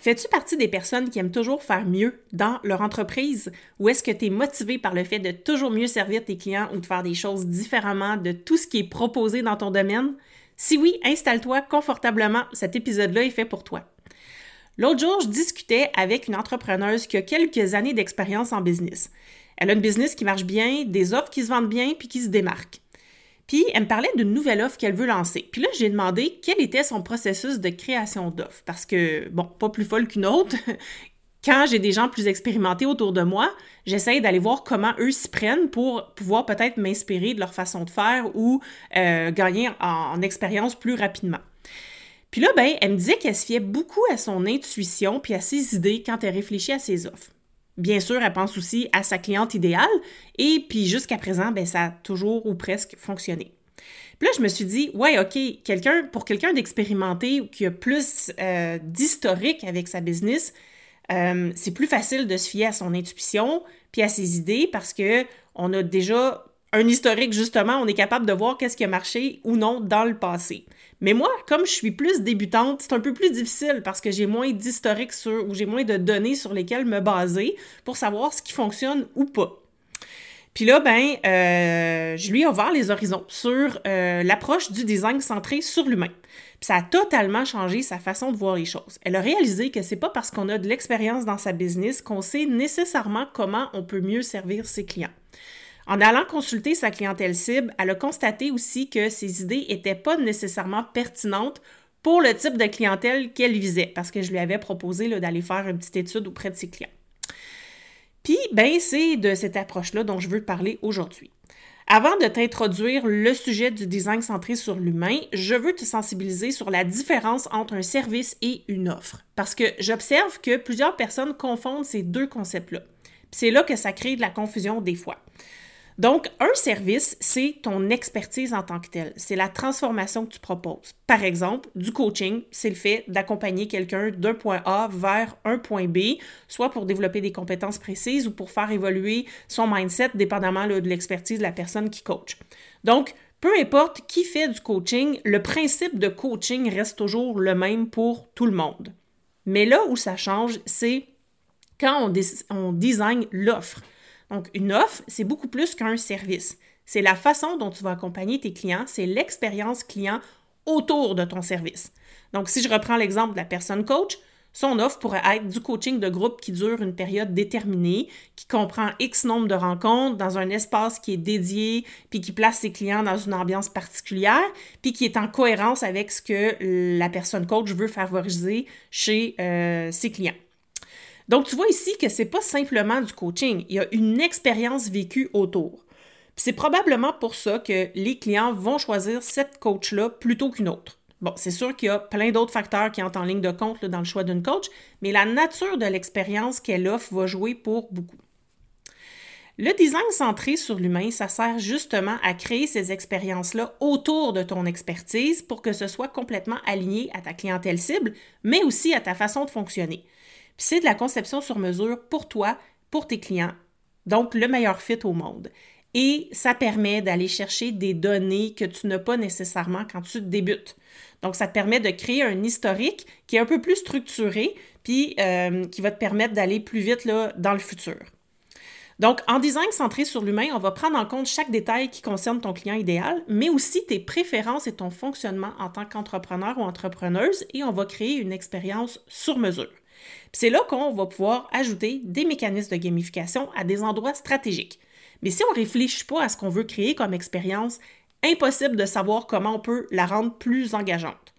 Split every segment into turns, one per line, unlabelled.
Fais-tu partie des personnes qui aiment toujours faire mieux dans leur entreprise? Ou est-ce que tu es motivé par le fait de toujours mieux servir tes clients ou de faire des choses différemment de tout ce qui est proposé dans ton domaine? Si oui, installe-toi confortablement, cet épisode-là est fait pour toi. L'autre jour, je discutais avec une entrepreneuse qui a quelques années d'expérience en business. Elle a une business qui marche bien, des offres qui se vendent bien puis qui se démarquent. Puis, elle me parlait d'une nouvelle offre qu'elle veut lancer. Puis là, j'ai demandé quel était son processus de création d'offre. Parce que, bon, pas plus folle qu'une autre. Quand j'ai des gens plus expérimentés autour de moi, j'essaye d'aller voir comment eux s'y prennent pour pouvoir peut-être m'inspirer de leur façon de faire ou euh, gagner en, expérience plus rapidement. Puis là, ben, elle me disait qu'elle se fiait beaucoup à son intuition puis à ses idées quand elle réfléchit à ses offres. Bien sûr, elle pense aussi à sa cliente idéale et puis jusqu'à présent, ben, ça a toujours ou presque fonctionné. Puis là, je me suis dit, ouais, OK, quelqu'un, pour quelqu'un d'expérimenté ou qui a plus euh, d'historique avec sa business, euh, c'est plus facile de se fier à son intuition puis à ses idées parce que on a déjà un historique, justement, on est capable de voir qu'est-ce qui a marché ou non dans le passé. Mais moi, comme je suis plus débutante, c'est un peu plus difficile parce que j'ai moins d'historique sur ou j'ai moins de données sur lesquelles me baser pour savoir ce qui fonctionne ou pas. Puis là, ben, euh, je lui ai ouvert les horizons sur euh, l'approche du design centré sur l'humain. Puis ça a totalement changé sa façon de voir les choses. Elle a réalisé que c'est pas parce qu'on a de l'expérience dans sa business qu'on sait nécessairement comment on peut mieux servir ses clients. En allant consulter sa clientèle cible, elle a constaté aussi que ses idées n'étaient pas nécessairement pertinentes pour le type de clientèle qu'elle visait, parce que je lui avais proposé d'aller faire une petite étude auprès de ses clients. Puis, ben, c'est de cette approche-là dont je veux parler aujourd'hui. Avant de t'introduire le sujet du design centré sur l'humain, je veux te sensibiliser sur la différence entre un service et une offre. Parce que j'observe que plusieurs personnes confondent ces deux concepts-là. C'est là que ça crée de la confusion des fois. Donc, un service, c'est ton expertise en tant que tel. C'est la transformation que tu proposes. Par exemple, du coaching, c'est le fait d'accompagner quelqu'un d'un point A vers un point B, soit pour développer des compétences précises ou pour faire évoluer son mindset, dépendamment de l'expertise de la personne qui coach. Donc, peu importe qui fait du coaching, le principe de coaching reste toujours le même pour tout le monde. Mais là où ça change, c'est quand on design l'offre. Donc, une offre, c'est beaucoup plus qu'un service. C'est la façon dont tu vas accompagner tes clients, c'est l'expérience client autour de ton service. Donc, si je reprends l'exemple de la personne coach, son offre pourrait être du coaching de groupe qui dure une période déterminée, qui comprend X nombre de rencontres dans un espace qui est dédié, puis qui place ses clients dans une ambiance particulière, puis qui est en cohérence avec ce que la personne coach veut favoriser chez euh, ses clients. Donc, tu vois ici que c'est pas simplement du coaching, il y a une expérience vécue autour. C'est probablement pour ça que les clients vont choisir cette coach-là plutôt qu'une autre. Bon, c'est sûr qu'il y a plein d'autres facteurs qui entrent en ligne de compte dans le choix d'une coach, mais la nature de l'expérience qu'elle offre va jouer pour beaucoup. Le design centré sur l'humain, ça sert justement à créer ces expériences-là autour de ton expertise pour que ce soit complètement aligné à ta clientèle cible, mais aussi à ta façon de fonctionner c'est de la conception sur mesure pour toi, pour tes clients. Donc, le meilleur fit au monde. Et ça permet d'aller chercher des données que tu n'as pas nécessairement quand tu débutes. Donc, ça te permet de créer un historique qui est un peu plus structuré, puis euh, qui va te permettre d'aller plus vite dans le futur. Donc, en design centré sur l'humain, on va prendre en compte chaque détail qui concerne ton client idéal, mais aussi tes préférences et ton fonctionnement en tant qu'entrepreneur ou entrepreneuse, et on va créer une expérience sur mesure. C'est là qu'on va pouvoir ajouter des mécanismes de gamification à des endroits stratégiques. Mais si on ne réfléchit pas à ce qu'on veut créer comme expérience, impossible de savoir comment on peut la rendre plus engageante.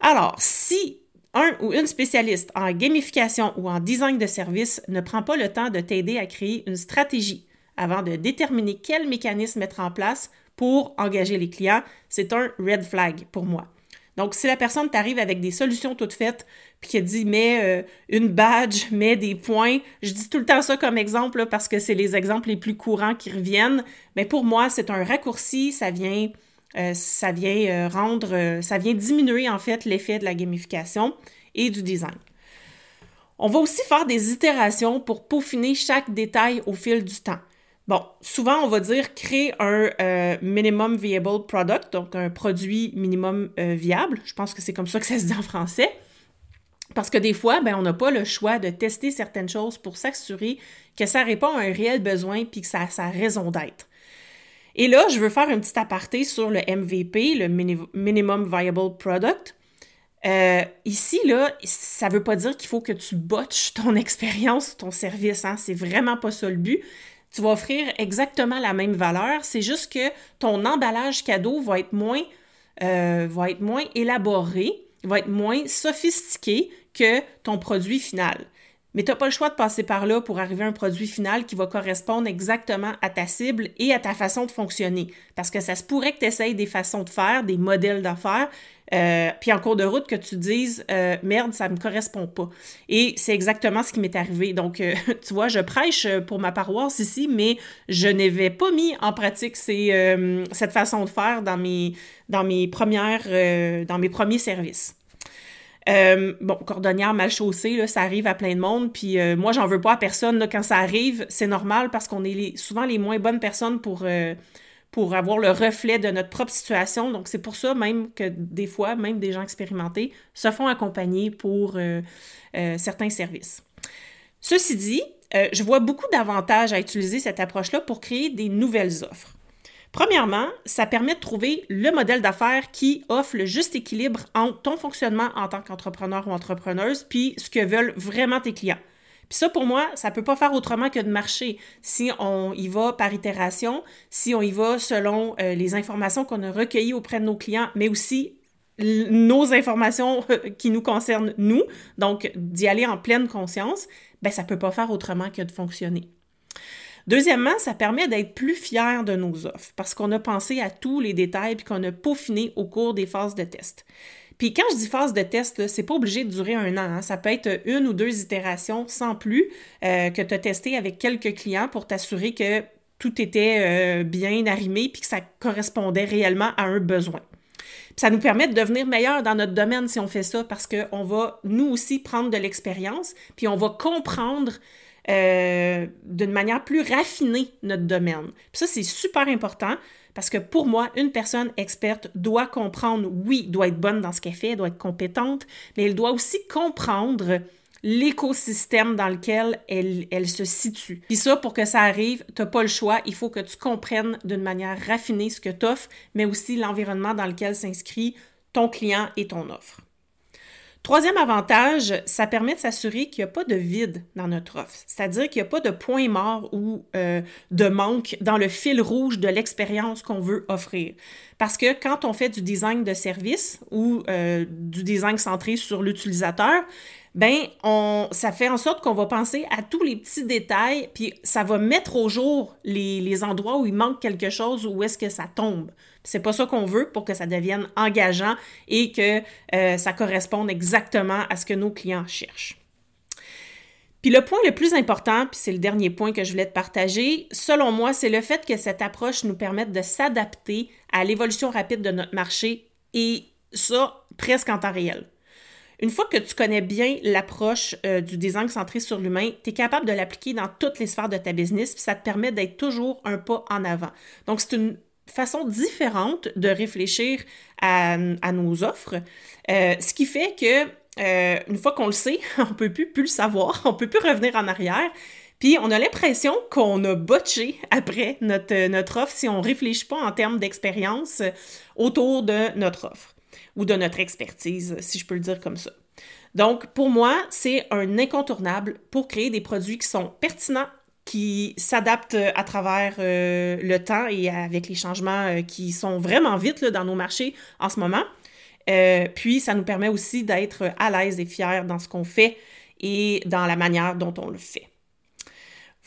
Alors, si un ou une spécialiste en gamification ou en design de service ne prend pas le temps de t'aider à créer une stratégie avant de déterminer quel mécanisme mettre en place pour engager les clients, c'est un red flag pour moi. Donc, si la personne t'arrive avec des solutions toutes faites, puis qu'elle dit mets euh, une badge, mets des points, je dis tout le temps ça comme exemple parce que c'est les exemples les plus courants qui reviennent. Mais pour moi, c'est un raccourci, ça vient, euh, ça vient euh, rendre, ça vient diminuer en fait l'effet de la gamification et du design. On va aussi faire des itérations pour peaufiner chaque détail au fil du temps. Bon, souvent, on va dire créer un euh, minimum viable product, donc un produit minimum euh, viable. Je pense que c'est comme ça que ça se dit en français. Parce que des fois, ben, on n'a pas le choix de tester certaines choses pour s'assurer que ça répond à un réel besoin puis que ça a sa raison d'être. Et là, je veux faire un petit aparté sur le MVP, le Minimum Viable Product. Euh, ici, là, ça ne veut pas dire qu'il faut que tu botches ton expérience, ton service. Hein? C'est vraiment pas ça le but tu vas offrir exactement la même valeur. C'est juste que ton emballage cadeau va être moins, euh, va élaboré, va être moins sophistiqué que ton produit final. Mais tu n'as pas le choix de passer par là pour arriver à un produit final qui va correspondre exactement à ta cible et à ta façon de fonctionner. Parce que ça se pourrait que tu essayes des façons de faire, des modèles d'affaires, euh, puis en cours de route que tu dises euh, merde, ça me correspond pas. Et c'est exactement ce qui m'est arrivé. Donc, euh, tu vois, je prêche pour ma paroisse ici, mais je n'avais pas mis en pratique cette façon de faire dans mes premiers services. Bon, cordonnière mal chaussée, là, ça arrive à plein de monde, puis moi, j'en veux pas à personne. Là, quand ça arrive, c'est normal parce qu'on est souvent les moins bonnes personnes pour pour avoir le reflet de notre propre situation. Donc, c'est pour ça même que des fois, même des gens expérimentés se font accompagner pour euh, euh, certains services. Ceci dit, euh, je vois beaucoup d'avantages à utiliser cette approche-là pour créer des nouvelles offres. Premièrement, ça permet de trouver le modèle d'affaires qui offre le juste équilibre entre ton fonctionnement en tant qu'entrepreneur ou entrepreneuse, puis ce que veulent vraiment tes clients. Puis ça, pour moi, ça ne peut pas faire autrement que de marcher. Si on y va par itération, si on y va selon euh, les informations qu'on a recueillies auprès de nos clients, mais aussi nos informations qui nous concernent nous, donc d'y aller en pleine conscience, ben ça ne peut pas faire autrement que de fonctionner. Deuxièmement, ça permet d'être plus fier de nos offres parce qu'on a pensé à tous les détails et qu'on a peaufiné au cours des phases de test. Puis quand je dis phase de test, c'est pas obligé de durer un an. Hein. Ça peut être une ou deux itérations sans plus euh, que tu as testé avec quelques clients pour t'assurer que tout était euh, bien arrimé puis que ça correspondait réellement à un besoin. ça nous permet de devenir meilleur dans notre domaine si on fait ça parce qu'on va nous aussi prendre de l'expérience puis on va comprendre euh, d'une manière plus raffinée notre domaine. Ça, c'est super important parce que pour moi, une personne experte doit comprendre, oui, doit être bonne dans ce qu'elle fait, doit être compétente, mais elle doit aussi comprendre l'écosystème dans lequel elle, elle, se situe. Puis ça, pour que ça arrive, tu n'as pas le choix. Il faut que tu comprennes d'une manière raffinée ce que tu offres, mais aussi l'environnement dans lequel s'inscrit ton client et ton offre. Troisième avantage, ça permet de s'assurer qu'il n'y a pas de vide dans notre offre, c'est-à-dire qu'il n'y a pas de point mort ou euh, de manque dans le fil rouge de l'expérience qu'on veut offrir. Parce que quand on fait du design de service ou euh, du design centré sur l'utilisateur, ben on, ça fait en sorte qu'on va penser à tous les petits détails, puis ça va mettre au jour les, endroits où il manque quelque chose ou où est-ce que ça tombe. C'est pas ça qu'on veut pour que ça devienne engageant et que euh, ça corresponde exactement à ce que nos clients cherchent. Puis le point le plus important, puis c'est le dernier point que je voulais te partager, selon moi, c'est le fait que cette approche nous permette de s'adapter à l'évolution rapide de notre marché et ça presque en temps réel. Une fois que tu connais bien l'approche euh, du design centré sur l'humain, tu es capable de l'appliquer dans toutes les sphères de ta business, puis ça te permet d'être toujours un pas en avant. Donc, c'est une façon différente de réfléchir à, nos offres, euh, ce qui fait que euh, une fois qu'on le sait, on peut plus, plus le savoir, on peut plus revenir en arrière. Puis on a l'impression qu'on a botché après notre, notre offre si on réfléchit pas en termes d'expérience autour de notre offre ou de notre expertise, si je peux le dire comme ça. Donc, pour moi, c'est un incontournable pour créer des produits qui sont pertinents qui s'adaptent euh, à travers euh, le temps et avec les changements euh, qui sont vraiment vite dans nos marchés en ce moment. puis, ça nous permet aussi d'être à l'aise et fiers dans ce qu'on fait et dans la manière dont on le fait.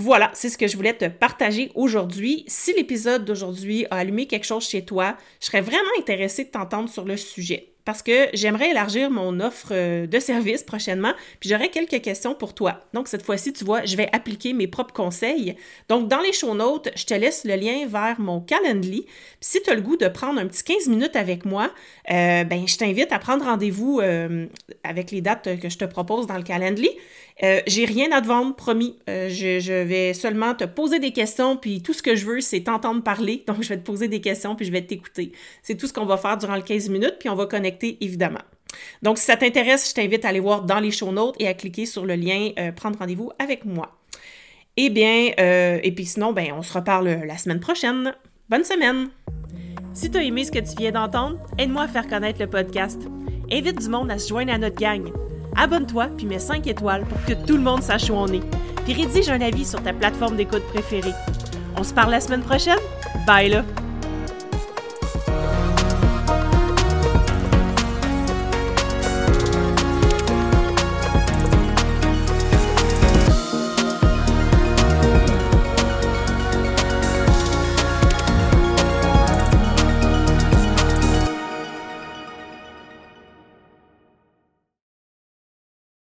Voilà, c'est ce que je voulais te partager aujourd'hui. Si l'épisode d'aujourd'hui a allumé quelque chose chez toi, je serais vraiment intéressée de t'entendre sur le sujet. parce que j'aimerais élargir mon offre euh, de service prochainement, puis j'aurais quelques questions pour toi. Donc, cette fois-ci, tu vois, je vais appliquer mes propres conseils. Donc, dans les show notes, je te laisse le lien vers mon Calendly. Puis, si tu as le goût de prendre un petit 15 minutes avec moi, euh, ben, je t'invite à prendre rendez-vous euh, avec les dates que je te propose dans le Calendly. J'ai rien à te vendre, promis. Je, je, vais seulement te poser des questions, puis tout ce que je veux, c'est t'entendre parler. Donc, je vais te poser des questions, puis je vais t'écouter. C'est tout ce qu'on va faire durant le 15 minutes, puis on va connecter évidemment. Donc, si ça t'intéresse, je t'invite à aller voir dans les show notes et à cliquer sur le lien euh, Prendre rendez-vous avec moi. Eh bien, euh, et puis sinon, ben, on se reparle la semaine prochaine. Bonne semaine! Si tu as aimé ce que tu viens d'entendre, aide-moi à faire connaître le podcast. Invite du monde à se joindre à notre gang. Abonne-toi puis mets 5 étoiles pour que tout le monde sache où on est. Puis rédige un avis sur ta plateforme d'écoute préférée. On se parle la semaine prochaine? Bye là!